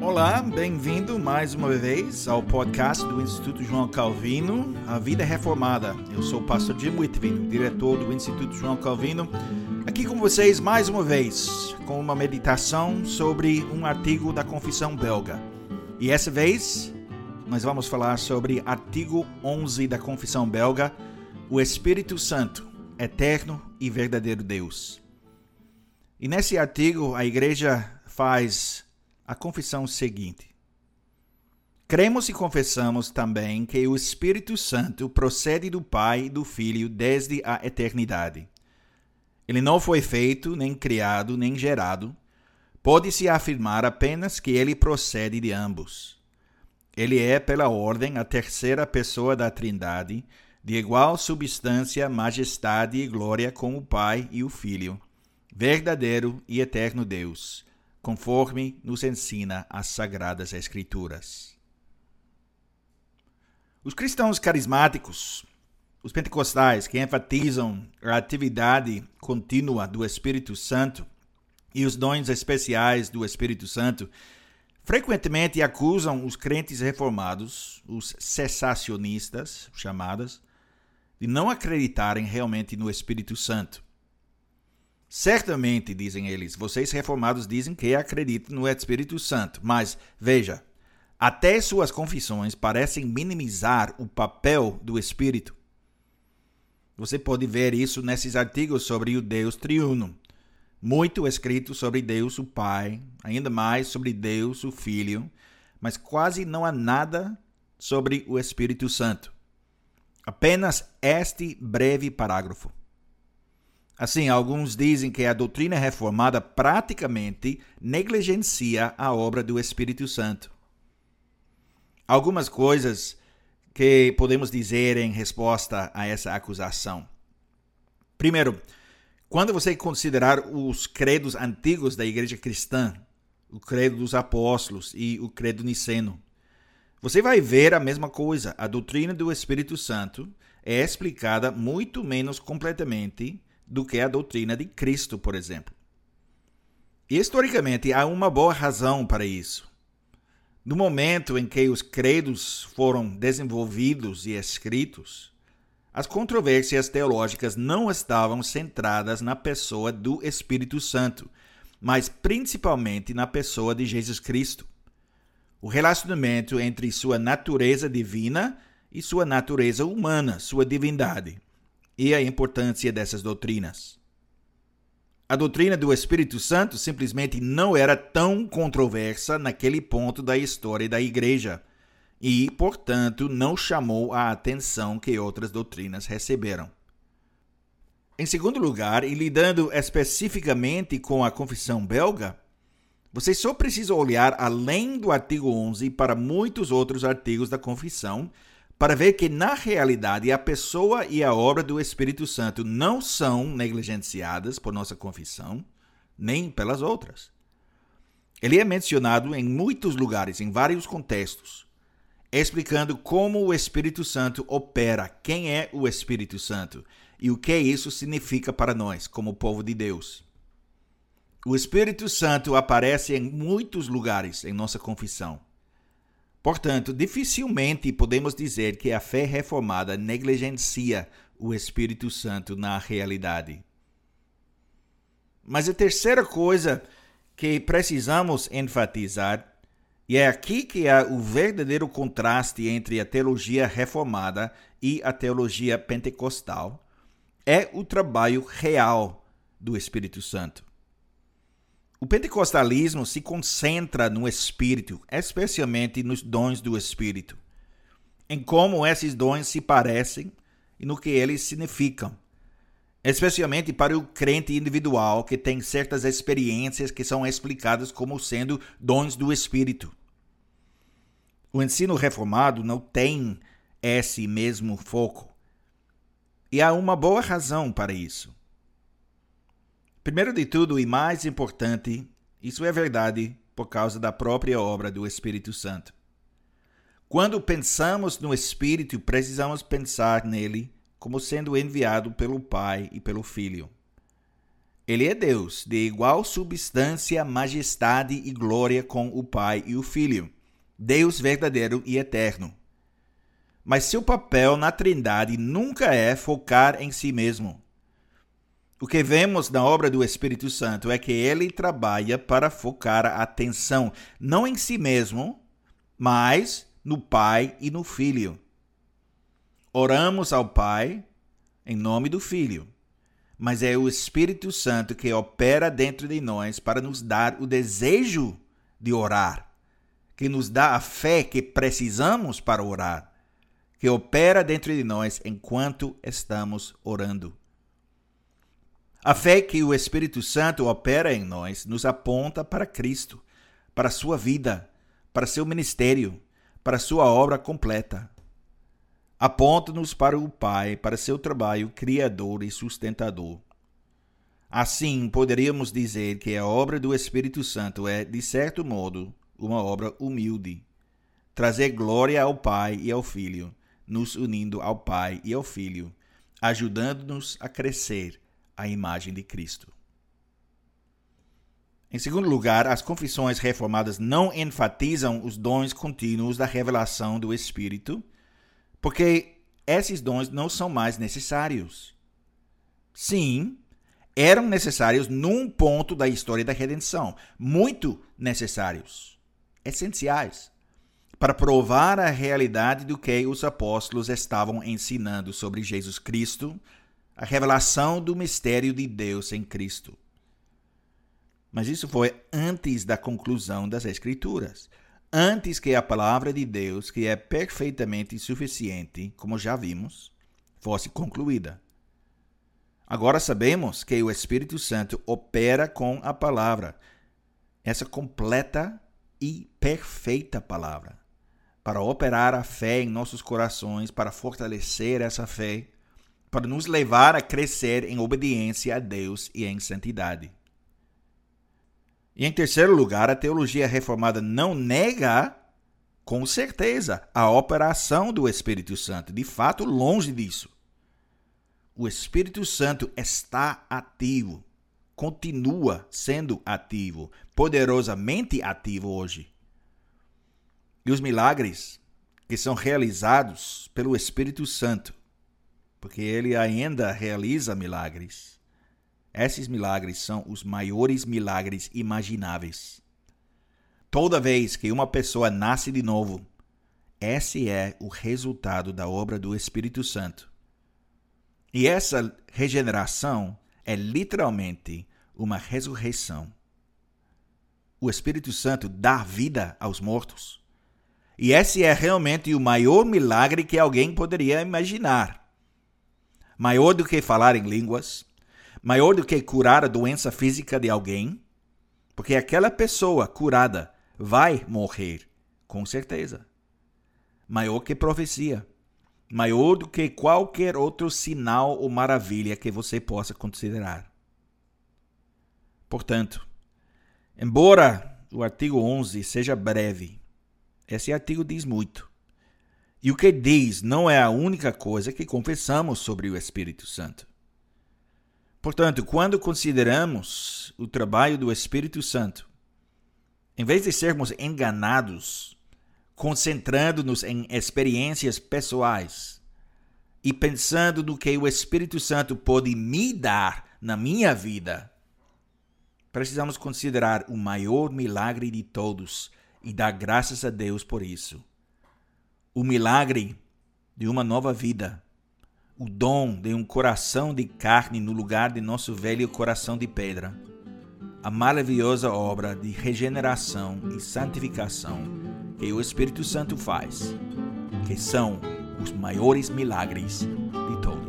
Olá, bem-vindo mais uma vez ao podcast do Instituto João Calvino, A Vida Reformada. Eu sou o pastor Jim Whitvin, diretor do Instituto João Calvino, aqui com vocês mais uma vez, com uma meditação sobre um artigo da Confissão Belga. E essa vez, nós vamos falar sobre artigo 11 da Confissão Belga, o Espírito Santo, eterno e verdadeiro Deus. E nesse artigo, a igreja faz a confissão seguinte: Cremos e confessamos também que o Espírito Santo procede do Pai e do Filho desde a eternidade. Ele não foi feito, nem criado, nem gerado. Pode-se afirmar apenas que ele procede de ambos. Ele é, pela ordem, a terceira pessoa da Trindade, de igual substância, majestade e glória com o Pai e o Filho, verdadeiro e eterno Deus conforme nos ensina as Sagradas Escrituras. Os cristãos carismáticos, os pentecostais que enfatizam a atividade contínua do Espírito Santo e os dons especiais do Espírito Santo, frequentemente acusam os crentes reformados, os cessacionistas chamadas, de não acreditarem realmente no Espírito Santo Certamente, dizem eles, vocês reformados dizem que acreditam no Espírito Santo, mas veja, até suas confissões parecem minimizar o papel do Espírito. Você pode ver isso nesses artigos sobre o Deus triuno. Muito escrito sobre Deus o Pai, ainda mais sobre Deus o Filho, mas quase não há nada sobre o Espírito Santo. Apenas este breve parágrafo. Assim, alguns dizem que a doutrina reformada praticamente negligencia a obra do Espírito Santo. Algumas coisas que podemos dizer em resposta a essa acusação. Primeiro, quando você considerar os credos antigos da igreja cristã, o credo dos apóstolos e o credo niceno, você vai ver a mesma coisa. A doutrina do Espírito Santo é explicada muito menos completamente do que a doutrina de Cristo, por exemplo. E historicamente há uma boa razão para isso. No momento em que os credos foram desenvolvidos e escritos, as controvérsias teológicas não estavam centradas na pessoa do Espírito Santo, mas principalmente na pessoa de Jesus Cristo. O relacionamento entre sua natureza divina e sua natureza humana, sua divindade e a importância dessas doutrinas. A doutrina do Espírito Santo simplesmente não era tão controversa naquele ponto da história da igreja e, portanto, não chamou a atenção que outras doutrinas receberam. Em segundo lugar, e lidando especificamente com a confissão belga, você só precisa olhar além do artigo 11 para muitos outros artigos da confissão para ver que, na realidade, a pessoa e a obra do Espírito Santo não são negligenciadas por nossa confissão, nem pelas outras. Ele é mencionado em muitos lugares, em vários contextos, explicando como o Espírito Santo opera, quem é o Espírito Santo e o que isso significa para nós, como povo de Deus. O Espírito Santo aparece em muitos lugares em nossa confissão. Portanto, dificilmente podemos dizer que a fé reformada negligencia o Espírito Santo na realidade. Mas a terceira coisa que precisamos enfatizar, e é aqui que há o verdadeiro contraste entre a teologia reformada e a teologia pentecostal, é o trabalho real do Espírito Santo. O pentecostalismo se concentra no Espírito, especialmente nos dons do Espírito, em como esses dons se parecem e no que eles significam, especialmente para o crente individual que tem certas experiências que são explicadas como sendo dons do Espírito. O ensino reformado não tem esse mesmo foco. E há uma boa razão para isso. Primeiro de tudo e mais importante, isso é verdade por causa da própria obra do Espírito Santo. Quando pensamos no Espírito, precisamos pensar nele como sendo enviado pelo Pai e pelo Filho. Ele é Deus, de igual substância, majestade e glória com o Pai e o Filho, Deus verdadeiro e eterno. Mas seu papel na Trindade nunca é focar em si mesmo. O que vemos na obra do Espírito Santo é que ele trabalha para focar a atenção não em si mesmo, mas no Pai e no Filho. Oramos ao Pai em nome do Filho mas é o Espírito Santo que opera dentro de nós para nos dar o desejo de orar, que nos dá a fé que precisamos para orar, que opera dentro de nós enquanto estamos orando. A fé que o Espírito Santo opera em nós nos aponta para Cristo, para sua vida, para seu ministério, para sua obra completa aponta-nos para o Pai, para seu trabalho criador e sustentador. Assim, poderíamos dizer que a obra do Espírito Santo é, de certo modo, uma obra humilde. Trazer glória ao Pai e ao Filho, nos unindo ao Pai e ao Filho, ajudando-nos a crescer à imagem de Cristo. Em segundo lugar, as confissões reformadas não enfatizam os dons contínuos da revelação do Espírito, porque esses dons não são mais necessários. Sim, eram necessários num ponto da história da redenção, muito necessários, essenciais, para provar a realidade do que os apóstolos estavam ensinando sobre Jesus Cristo, a revelação do mistério de Deus em Cristo. Mas isso foi antes da conclusão das Escrituras antes que a palavra de Deus, que é perfeitamente suficiente, como já vimos, fosse concluída. Agora sabemos que o Espírito Santo opera com a palavra, essa completa e perfeita palavra, para operar a fé em nossos corações, para fortalecer essa fé, para nos levar a crescer em obediência a Deus e em santidade. E em terceiro lugar, a teologia reformada não nega, com certeza, a operação do Espírito Santo. De fato, longe disso. O Espírito Santo está ativo, continua sendo ativo, poderosamente ativo hoje. E os milagres que são realizados pelo Espírito Santo, porque ele ainda realiza milagres esses milagres são os maiores milagres imagináveis. Toda vez que uma pessoa nasce de novo, esse é o resultado da obra do Espírito Santo. E essa regeneração é literalmente uma ressurreição. O Espírito Santo dá vida aos mortos. E esse é realmente o maior milagre que alguém poderia imaginar. Maior do que falar em línguas, maior do que curar a doença física de alguém, porque aquela pessoa curada vai morrer, com certeza. Maior que profecia, maior do que qualquer outro sinal ou maravilha que você possa considerar. Portanto, embora o artigo 11 seja breve, esse artigo diz muito. E o que diz não é a única coisa que confessamos sobre o Espírito Santo. Portanto, quando consideramos o trabalho do Espírito Santo, em vez de sermos enganados, concentrando-nos em experiências pessoais e pensando no que o Espírito Santo pode me dar na minha vida, precisamos considerar o maior milagre de todos e dar graças a Deus por isso. O milagre de uma nova vida o dom de um coração de carne no lugar de nosso velho coração de pedra, a maravilhosa obra de regeneração e santificação que o Espírito Santo faz, que são os maiores milagres de todos.